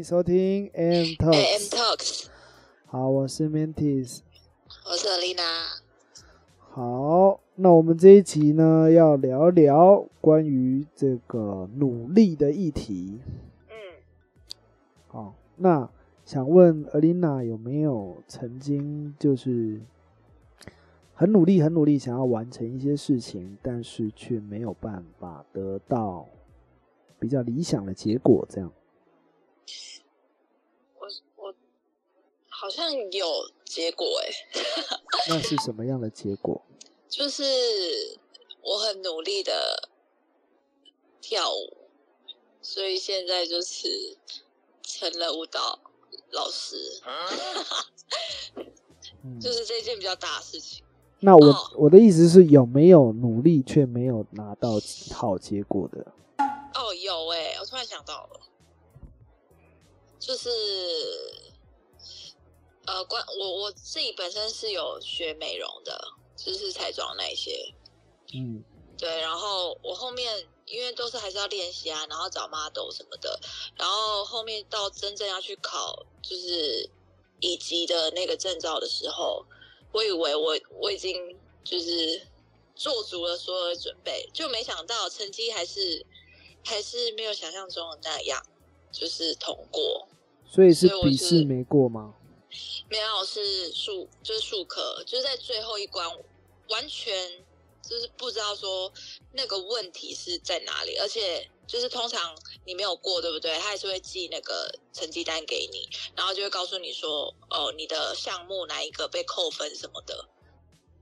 迎收听 AM Talks。Talks，好，我是 Mantis。我是 Lina。好，那我们这一集呢，要聊聊关于这个努力的议题。嗯，好，那想问 Alina 有没有曾经就是很努力、很努力想要完成一些事情，但是却没有办法得到比较理想的结果？这样，我我好像有结果哎、那是什么样的结果？就是我很努力的跳舞，所以现在就是成了舞蹈老师，嗯，就是这件比较大的事情。那我、哦我的意思是有没有努力却没有拿到好结果的？哦，有哎、我突然想到了，就是呃，关我我自己本身是有学美容的，就是彩妆那一些，嗯对，然后我后面因为都是还是要练习啊，然后找 model 什么的，然后后面到真正要去考就是乙级的那个证照的时候，我以为我我已经就是做足了所有的准备，就没想到成绩还是还是没有想象中的那样，就是通过。所以是笔试没过吗？没有是数就是数科，就是在最后一关完全就是不知道说那个问题是在哪里，而且就是通常你没有过，对不对？他还是会寄那个成绩单给你，然后就会告诉你说，哦，你的项目哪一个被扣分什么的。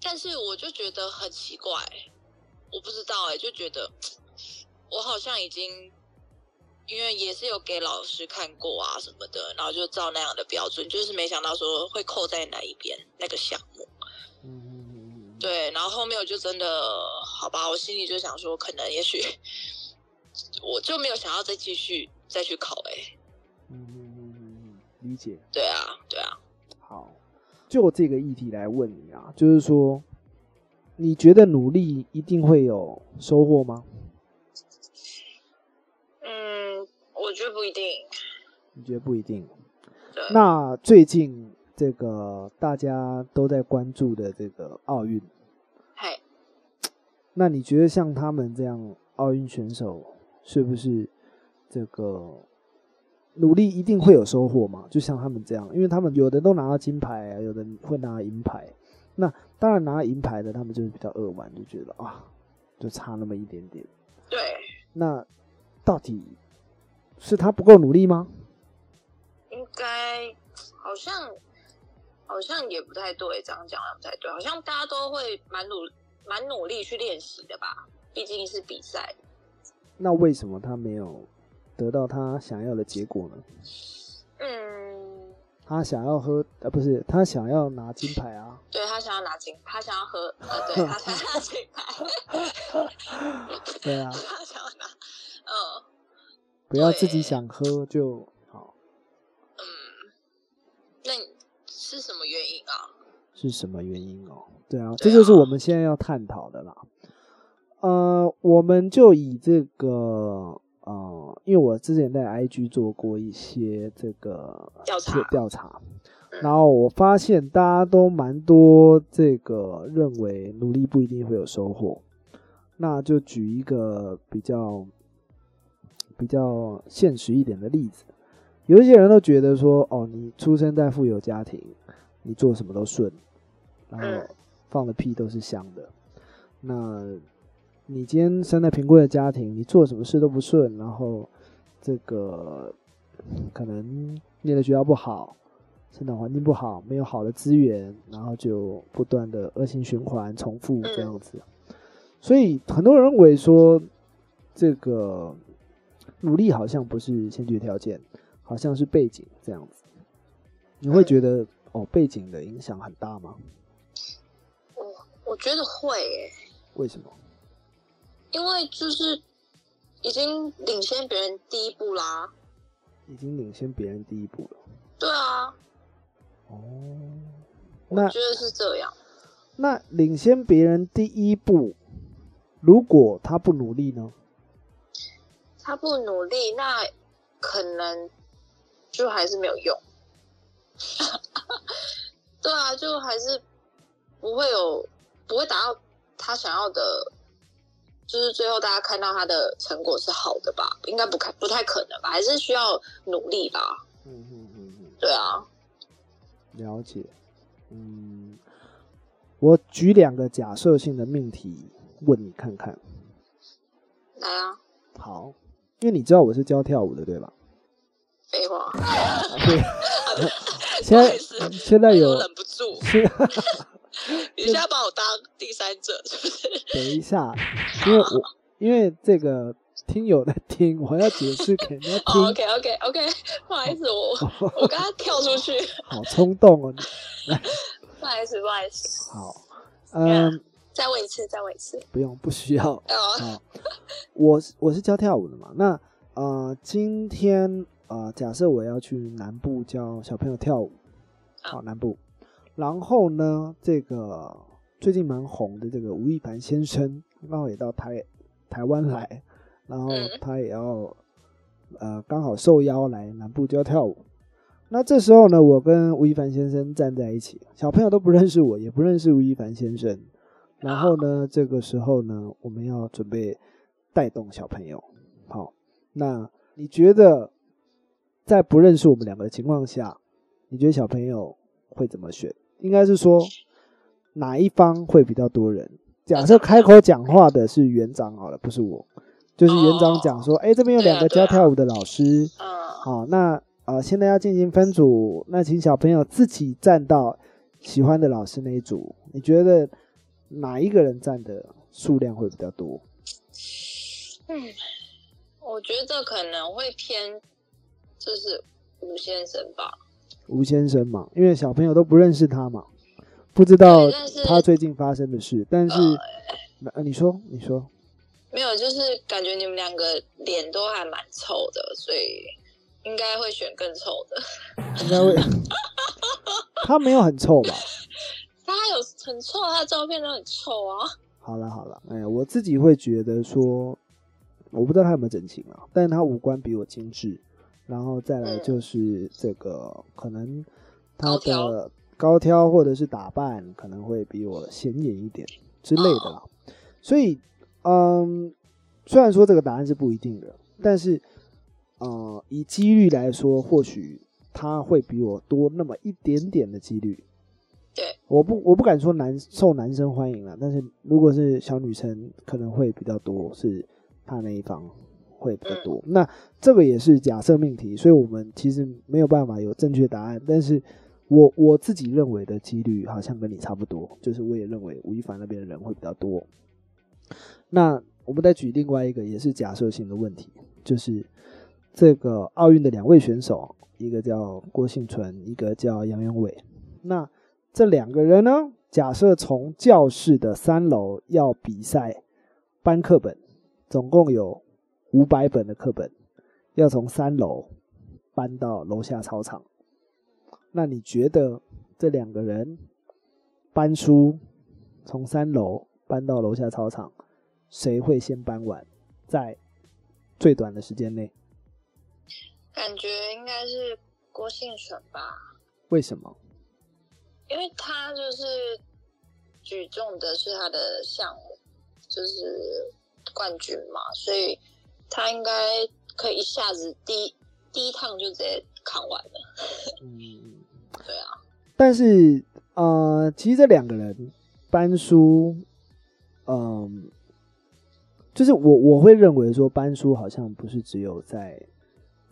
但是我就觉得很奇怪，我不知道哎、就觉得 我好像已经。因为也是有给老师看过啊什么的，然后就照那样的标准，就是没想到说会扣在哪一边那个项目。嗯嗯嗯嗯，对，然后后面我就真的好吧，我心里就想说，可能也许我就没有想要再继续再去考哎、嗯嗯嗯嗯嗯，理解。对啊，对啊，好，就这个议题来问你啊，就是说，你觉得努力一定会有收获吗？嗯，我觉得不一定。你觉得不一定。那最近这个大家都在关注的这个奥运，嗨，那你觉得像他们这样奥运选手，是不是这个努力一定会有收获嘛？就像他们这样，因为他们有的都拿到金牌啊，有的会拿银牌。那当然拿银牌的，他们就是比较扼腕，就觉得啊，就差那么一点点。对，那到底是他不够努力吗？应该好像好像也不太对，这样讲也不太对，好像大家都会蛮努蛮努力去练习的吧，毕竟是比赛。那为什么他没有得到他想要的结果呢？嗯，他想要喝，呃，不是，他想要拿金牌啊。对他想要拿金，他想要喝，呃，对他想要拿金牌，对啊，他想要拿，嗯不要自己想喝就好。嗯，那你是什么原因啊？是什么原因哦？对啊，这就是我们现在要探讨的啦。呃，我们就以这个呃，因为我之前在 IG 做过一些这个调查调查，嗯然后我发现大家都蛮多这个认为努力不一定会有收获。那就举一个比较比较现实一点的例子，有一些人都觉得说，哦，你出生在富有家庭，你做什么都顺，然后嗯放的屁都是香的。那你今天生在贫困的家庭，你做什么事都不顺，然后这个可能念的学校不好，生长环境不好，没有好的资源，然后就不断的恶性循环重复这样子。所以很多人认为说，这个努力好像不是先决条件，好像是背景这样子。你会觉得哦，背景的影响很大吗？我我觉得会诶、为什么？因为就是已经领先别人第一步啦。已经领先别人第一步了。对啊，哦，那我觉得是这样。那领先别人第一步，如果他不努力呢？他不努力，那可能就还是没有用。对啊，就还是不会有不会达到他想要的，就是最后大家看到他的成果是好的吧？应该不看不太可能吧？还是需要努力吧？嗯嗯嗯嗯，对啊，了解。嗯，我举两个假设性的命题问你看看。来啊，好，因为你知道我是教跳舞的，对吧？废话，对。现在现在有我忍不住，是 你现在把我当第三者是不是？等一下，因为我因为这个听友在听，我要解释给人家 哦听，，OK OK OK，不好意思，我我刚刚跳出去，好冲动哦。不好意思不好意思，好，嗯，再问一次再问一次，不用，不需要。哦，好，我是我是教跳舞的嘛，那呃，今天呃，假设我要去南部教小朋友跳舞，好，南部，然后呢，这个最近蛮红的这个吴亦凡先生刚好也到台台湾来，然后嗯他也要呃刚好受邀来南部教跳舞。那这时候呢，我跟吴亦凡先生站在一起，小朋友都不认识我，也不认识吴亦凡先生。然后呢，这个时候呢，我们要准备带动小朋友。好，那你觉得在不认识我们两个的情况下，你觉得小朋友会怎么选？应该是说哪一方会比较多人？假设开口讲话的是园长好了，不是我，就是园长讲说，哎、这边有两个教跳舞的老师，嗯，好，那呃，现在要进行分组，那请小朋友自己站到喜欢的老师那一组。你觉得哪一个人占的数量会比较多？嗯，我觉得可能会偏，就是吴先生吧。吴先生嘛，因为小朋友都不认识他嘛，不知道他最近发生的事。但是，呃那呃，你说，你说，没有，就是感觉你们两个脸都还蛮臭的，所以应该会选更臭的。应该会，他没有很臭吧？他有很臭，他的照片都很臭啊。好了好了，哎，我自己会觉得说，我不知道他有没有整形啊，但是他五官比我精致，然后再来嗯就是这个可能他的高挑或者是打扮可能会比我显眼一点之类的啦，所以嗯，虽然说这个答案是不一定的，但是呃，以几率来说，或许他会比我多那么一点点的几率。对，我不我不敢说男受男生欢迎了，但是如果是小女生，可能会比较多，是他那一方会比较多。那这个也是假设命题，所以我们其实没有办法有正确答案。但是我我自己认为的几率好像跟你差不多，就是我也认为吴亦凡那边的人会比较多。那我们再举另外一个也是假设性的问题，就是这个奥运的两位选手，一个叫郭幸存，一个叫杨永伟。那这两个人呢，假设从教室的三楼要比赛搬课本，总共有五百本的课本，要从三楼搬到楼下操场。那你觉得这两个人搬书从三楼搬到楼下操场，谁会先搬完，在最短的时间内？感觉应该是郭信存吧，为什么？因为他就是举重的是他的项目，就是冠军嘛，所以他应该可以一下子第一第一趟就直接扛完了。嗯，对啊，但是呃，其实这两个人班书，嗯、就是我我会认为说班书好像不是只有在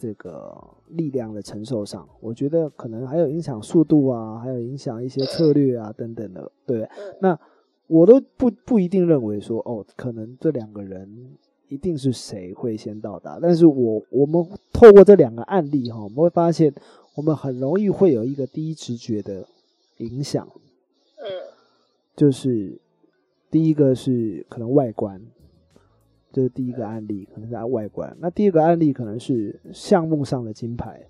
这个力量的承受上，我觉得可能还有影响速度啊，还有影响一些策略啊等等的。对，嗯，那我都不不一定认为说哦，可能这两个人一定是谁会先到达，但是我我们透过这两个案例哈，我们会发现我们很容易会有一个第一直觉的影响，嗯就是第一个是可能外观，这是第一个案例，可能是按外观。那第二个案例可能是项目上的金牌，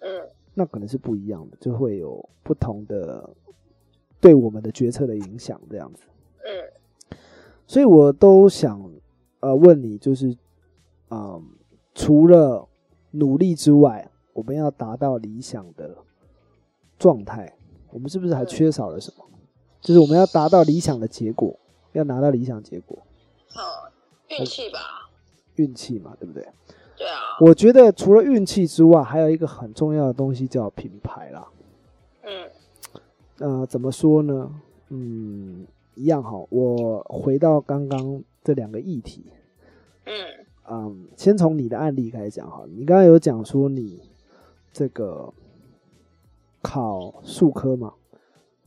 嗯那可能是不一样的，就会有不同的对我们的决策的影响，这样子。嗯所以我都想呃问你，就是嗯、除了努力之外，我们要达到理想的状态，我们是不是还缺少了什么？就是我们要达到理想的结果，要拿到理想结果，嗯，运气吧，运气嘛，对不对？对啊，我觉得除了运气之外，还有一个很重要的东西叫品牌啦。嗯呃，怎么说呢？嗯，一样哈。我回到刚刚这两个议题，嗯嗯，先从你的案例开始讲哈。你刚刚有讲说你这个考术科嘛，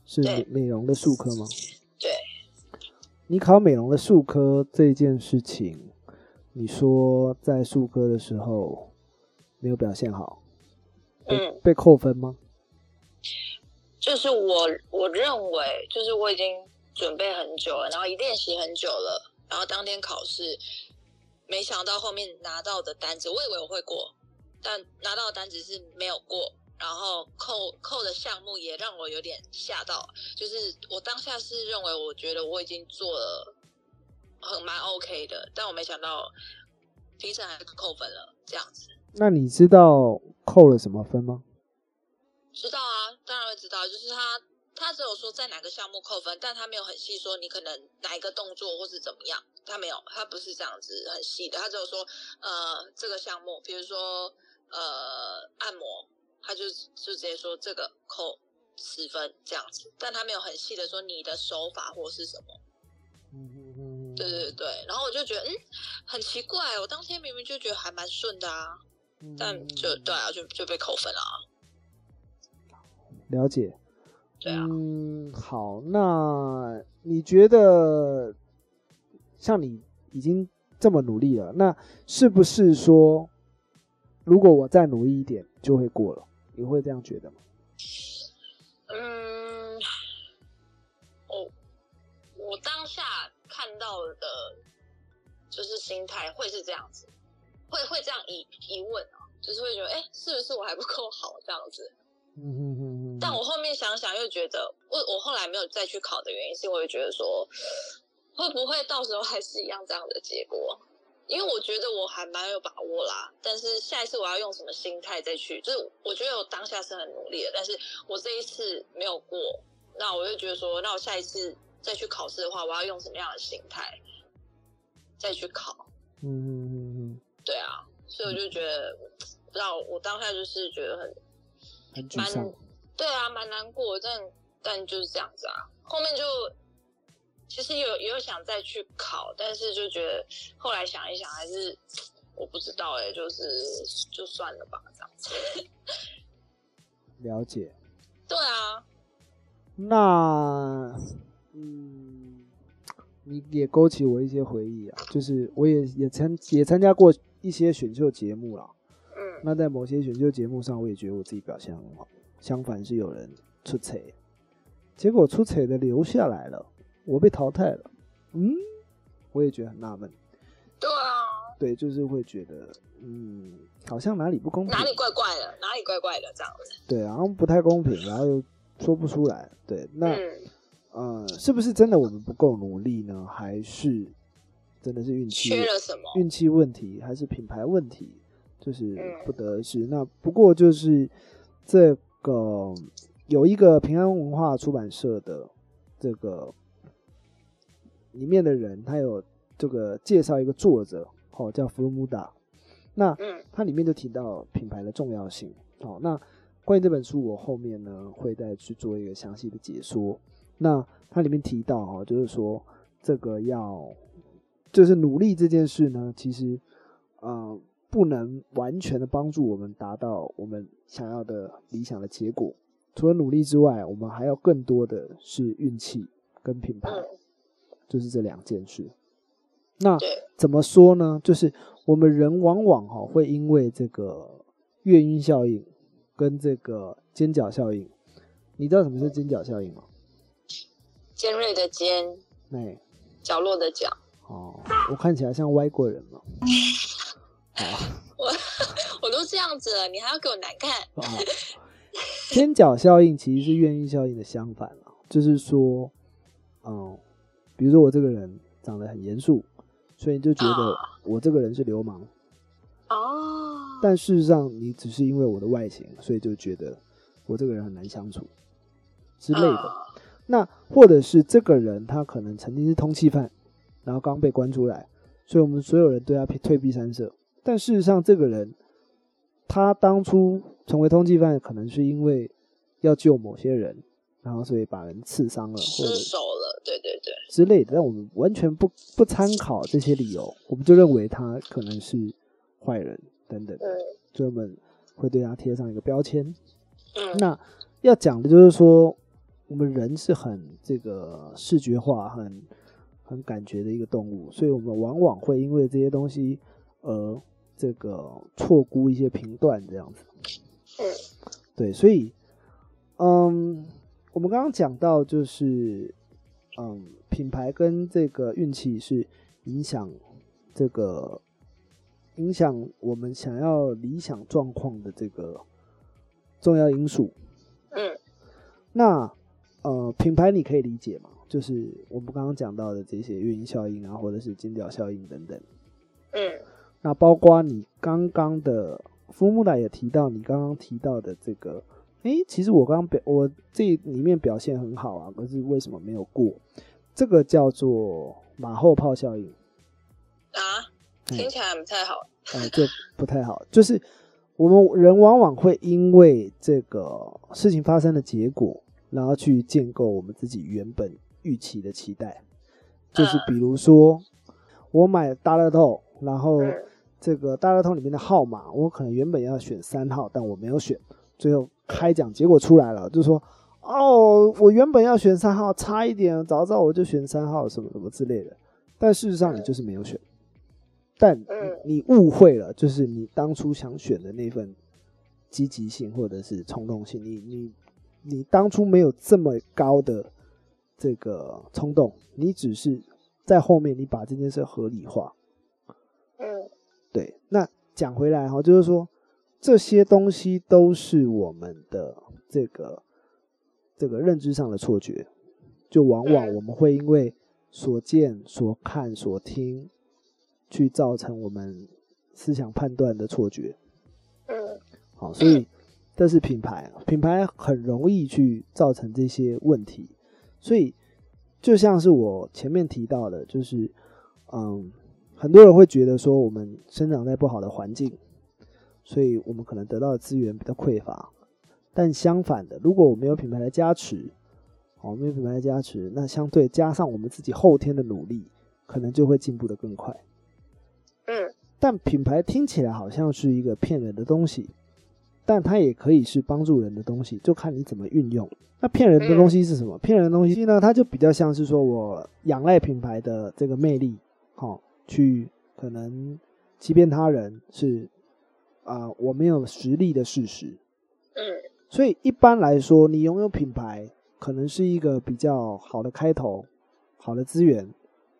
是美美容的术科吗？对。你考美容的术科这件事情，你说在术科的时候没有表现好，被嗯，被扣分吗？就是我我认为，就是我已经准备很久了，然后也练习很久了，然后当天考试，没想到后面拿到的单子，我以为我会过，但拿到的单子是没有过，然后扣扣的项目也让我有点吓到，就是我当下是认为我觉得我已经做了很蛮 OK 的，但我没想到评审还扣分了，这样子。那你知道扣了什么分吗？知道啊，当然会知道。就是他，他只有说在哪个项目扣分，但他没有很细说你可能哪一个动作或是怎么样，他没有，他不是这样子很细的。他只有说，呃，这个项目，比如说呃按摩，他就就直接说这个扣十分这样子，但他没有很细的说你的手法或是什么。嗯对对对，然后我就觉得，嗯，很奇怪，我当天明明就觉得还蛮顺的啊，但就对啊，就就被扣分了啊。了解。对啊，嗯，好，那你觉得像你已经这么努力了，那是不是说，如果我再努力一点就会过了？你会这样觉得吗？嗯，我我当下看到的，就是心态会是这样子，会会这样疑疑问啊，就是会觉得，哎、是不是我还不够好这样子？嗯哼哼哼。但我后面想想又觉得，我我后来没有再去考的原因，是因为我觉得说，会不会到时候还是一样这样的结果？因为我觉得我还蛮有把握啦，但是下一次我要用什么心态再去？就是我觉得我当下是很努力的，但是我这一次没有过，那我就觉得说，那我下一次再去考试的话，我要用什么样的心态再去考？嗯嗯嗯嗯，对啊，所以我就觉得，不知道我当下就是觉得很很沮丧。对啊，蛮难过，但但就是这样子啊。后面就其实有也有想再去考，但是就觉得后来想一想，还是我不知道哎、就是就算了吧，这样子。了解。对啊，那，嗯，你也勾起我一些回忆啊，就是我也也参也参加过一些选秀节目啦。嗯那在某些选秀节目上，我也觉得我自己表现很好。相反是有人出彩，结果出彩的留下来了，我被淘汰了。嗯，我也觉得很纳闷。对啊，对，就是会觉得，嗯，好像哪里不公平，哪里怪怪的，哪里怪怪的这样子。对，好像不太公平，然后又说不出来。对，那。嗯，呃，是不是真的我们不够努力呢？还是真的是运气缺了什么？运气问题，还是品牌问题？就是嗯不得而知。那不过就是这个有一个平安文化出版社的这个里面的人，他有这个介绍一个作者，哦，叫弗鲁姆达。那嗯它里面就提到品牌的重要性。哦，那关于这本书，我后面呢会再去做一个详细的解说。那它里面提到哈，就是说这个要就是努力这件事呢，其实呃不能完全的帮助我们达到我们想要的理想的结果。除了努力之外，我们还要更多的是运气跟品牌，嗯，就是这两件事。那，怎么说呢？就是我们人往往哈会因为这个月晕效应跟这个尖角效应，你知道什么是尖角效应吗？尖锐的尖，哎，角落的角。哦，我看起来像歪过人吗？我我都这样子了，你还要给我难看？哦，尖角效应其实是月晕效应的相反啊，就是说，嗯，比如说我这个人长得很严肃，所以你就觉得啊我这个人是流氓。哦，但事实上你只是因为我的外形，所以就觉得我这个人很难相处之类的。啊那或者是这个人他可能曾经是通缉犯，然后刚被关出来，所以我们所有人对他退避三舍。但事实上，这个人他当初成为通缉犯，可能是因为要救某些人，然后所以把人刺伤了，或失者对对对，之类的。但我们完全不不参考这些理由，我们就认为他可能是坏人等等，嗯所以我们会对他贴上一个标签。嗯，那要讲的就是说，我们人是很这个视觉化、很很感觉的一个动物，所以我们往往会因为这些东西而这个错估一些评断，这样子。嗯对，所以，嗯，我们刚刚讲到就是，嗯，品牌跟这个运气是影响这个影响我们想要理想状况的这个重要因素。嗯那呃，品牌你可以理解嘛？就是我们刚刚讲到的这些运营效应啊，或者是金调效应等等。嗯那包括你刚刚的福木达也提到，你刚刚提到的这个，诶，其实我刚刚表我这里面表现很好啊，可是为什么没有过？这个叫做马后炮效应，啊，嗯听起来不太好。呃，就不太好。就是我们人往往会因为这个事情发生的结果，然后去建构我们自己原本预期的期待。就是比如说，我买大乐透，然后嗯这个大乐透里面的号码，我可能原本要选三号，但我没有选，最后开奖结果出来了，就说哦，我原本要选三号，差一点，早知道我就选三号，什么什么之类的。但事实上你就是没有选，但你误会了，就是你当初想选的那份积极性或者是冲动性，你你你当初没有这么高的这个冲动，你只是在后面你把这件事合理化。嗯对，那讲回来哈，就是说这些东西都是我们的这个这个认知上的错觉，就往往嗯我们会因为所见、所看、所听，去造成我们思想判断的错觉。嗯好，所以这是品牌，品牌很容易去造成这些问题。所以就像是我前面提到的，就是嗯，很多人会觉得说我们生长在不好的环境，所以我们可能得到的资源比较匮乏。但相反的，如果我们有品牌的加持，哦，没有品牌的加持，那相对加上我们自己后天的努力，可能就会进步的更快。嗯但品牌听起来好像是一个骗人的东西，但它也可以是帮助人的东西，就看你怎么运用。那骗人的东西是什么？骗人的东西呢？它就比较像是说我仰赖品牌的这个魅力，好、去可能欺骗他人是啊、我没有实力的事实。嗯所以一般来说，你拥有品牌可能是一个比较好的开头，好的资源，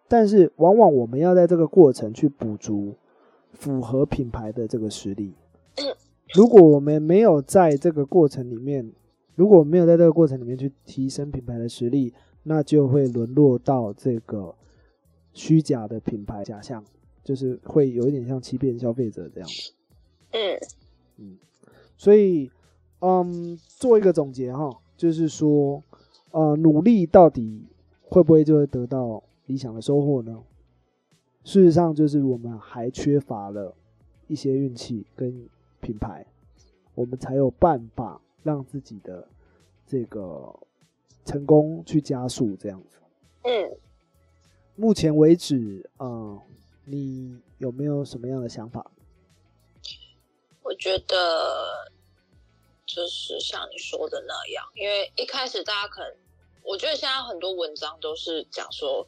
但是往往我们要在这个过程去补足符合品牌的这个实力。如果我们没有在这个过程里面，如果没有在这个过程里面去提升品牌的实力，那就会沦落到这个虚假的品牌假象，就是会有一点像欺骗消费者这样。嗯所以，嗯，做一个总结哈，就是说，呃，努力到底会不会就会得到理想的收获呢？事实上，就是我们还缺乏了一些运气跟品牌，我们才有办法让自己的这个成功去加速这样子。嗯，目前为止，嗯，你有没有什么样的想法？觉得就是像你说的那样，因为一开始大家可能，我觉得现在很多文章都是讲说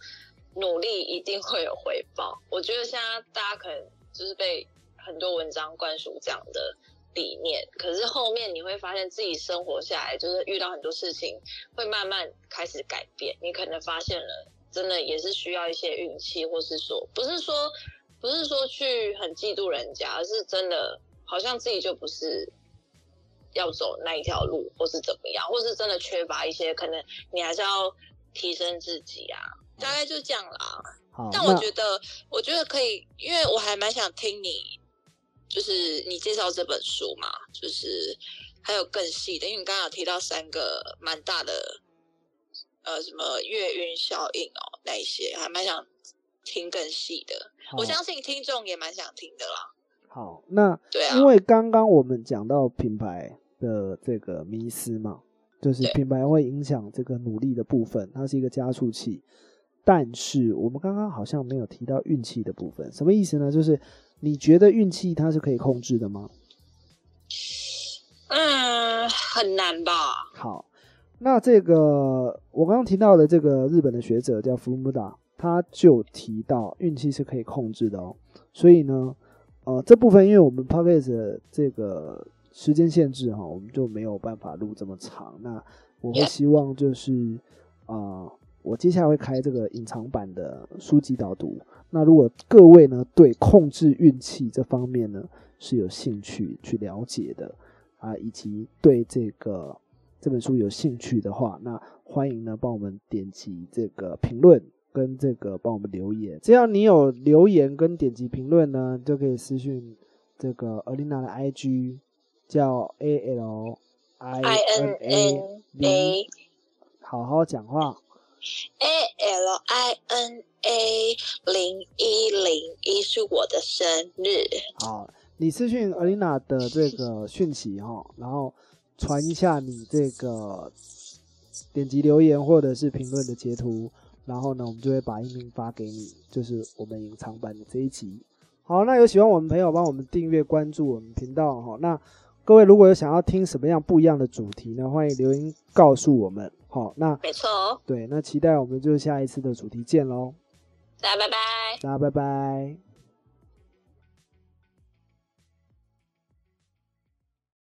努力一定会有回报。我觉得现在大家可能就是被很多文章灌输这样的理念，可是后面你会发现自己生活下来，就是遇到很多事情，会慢慢开始改变。你可能发现了，真的也是需要一些运气，或是说，不是说不是说去很嫉妒人家，而是真的好像自己就不是要走那一条路，或是怎么样，或是真的缺乏一些，可能你还是要提升自己啊，大概就这样啦。但我觉得，我觉得可以，因为我还蛮想听你就是你介绍这本书嘛，就是还有更细的，因为你刚刚有提到三个蛮大的，呃，什么月晕效应哦，那一些还蛮想听更细的。我相信听众也蛮想听的啦。好，那对啊，因为刚刚我们讲到品牌的这个迷失嘛，就是品牌会影响这个努力的部分，它是一个加速器。但是我们刚刚好像没有提到运气的部分，什么意思呢？就是你觉得运气它是可以控制的吗？嗯，很难吧。好，那这个我刚刚提到的这个日本的学者叫福姆达，他就提到运气是可以控制的哦。所以呢，呃，这部分因为我们 podcast 这个时间限制哈，我们就没有办法录这么长。那我会希望就是啊。我接下来会开这个隐藏版的书籍导读。那如果各位呢对控制运气这方面呢是有兴趣去了解的啊，以及对这个这本书有兴趣的话，那欢迎呢帮我们点击这个评论跟这个帮我们留言。只要你有留言跟点击评论呢，就可以私讯这个 Alina 的 IG，叫 A L I N A，好好讲话。A L I N A 零一零一是我的生日。好，你私讯 Alina 的这个讯息哈，然后传一下你这个点击留言或者是评论的截图，然后呢，我们就会把音频发给你，就是我们隐藏版的这一集。好，那有喜欢我们朋友帮我们订阅关注我们频道哈。那各位如果有想要听什么样不一样的主题呢，欢迎留言告诉我们。好，那没错哦。对，那期待我们就下一次的主题见喽。大家拜拜。大家拜拜。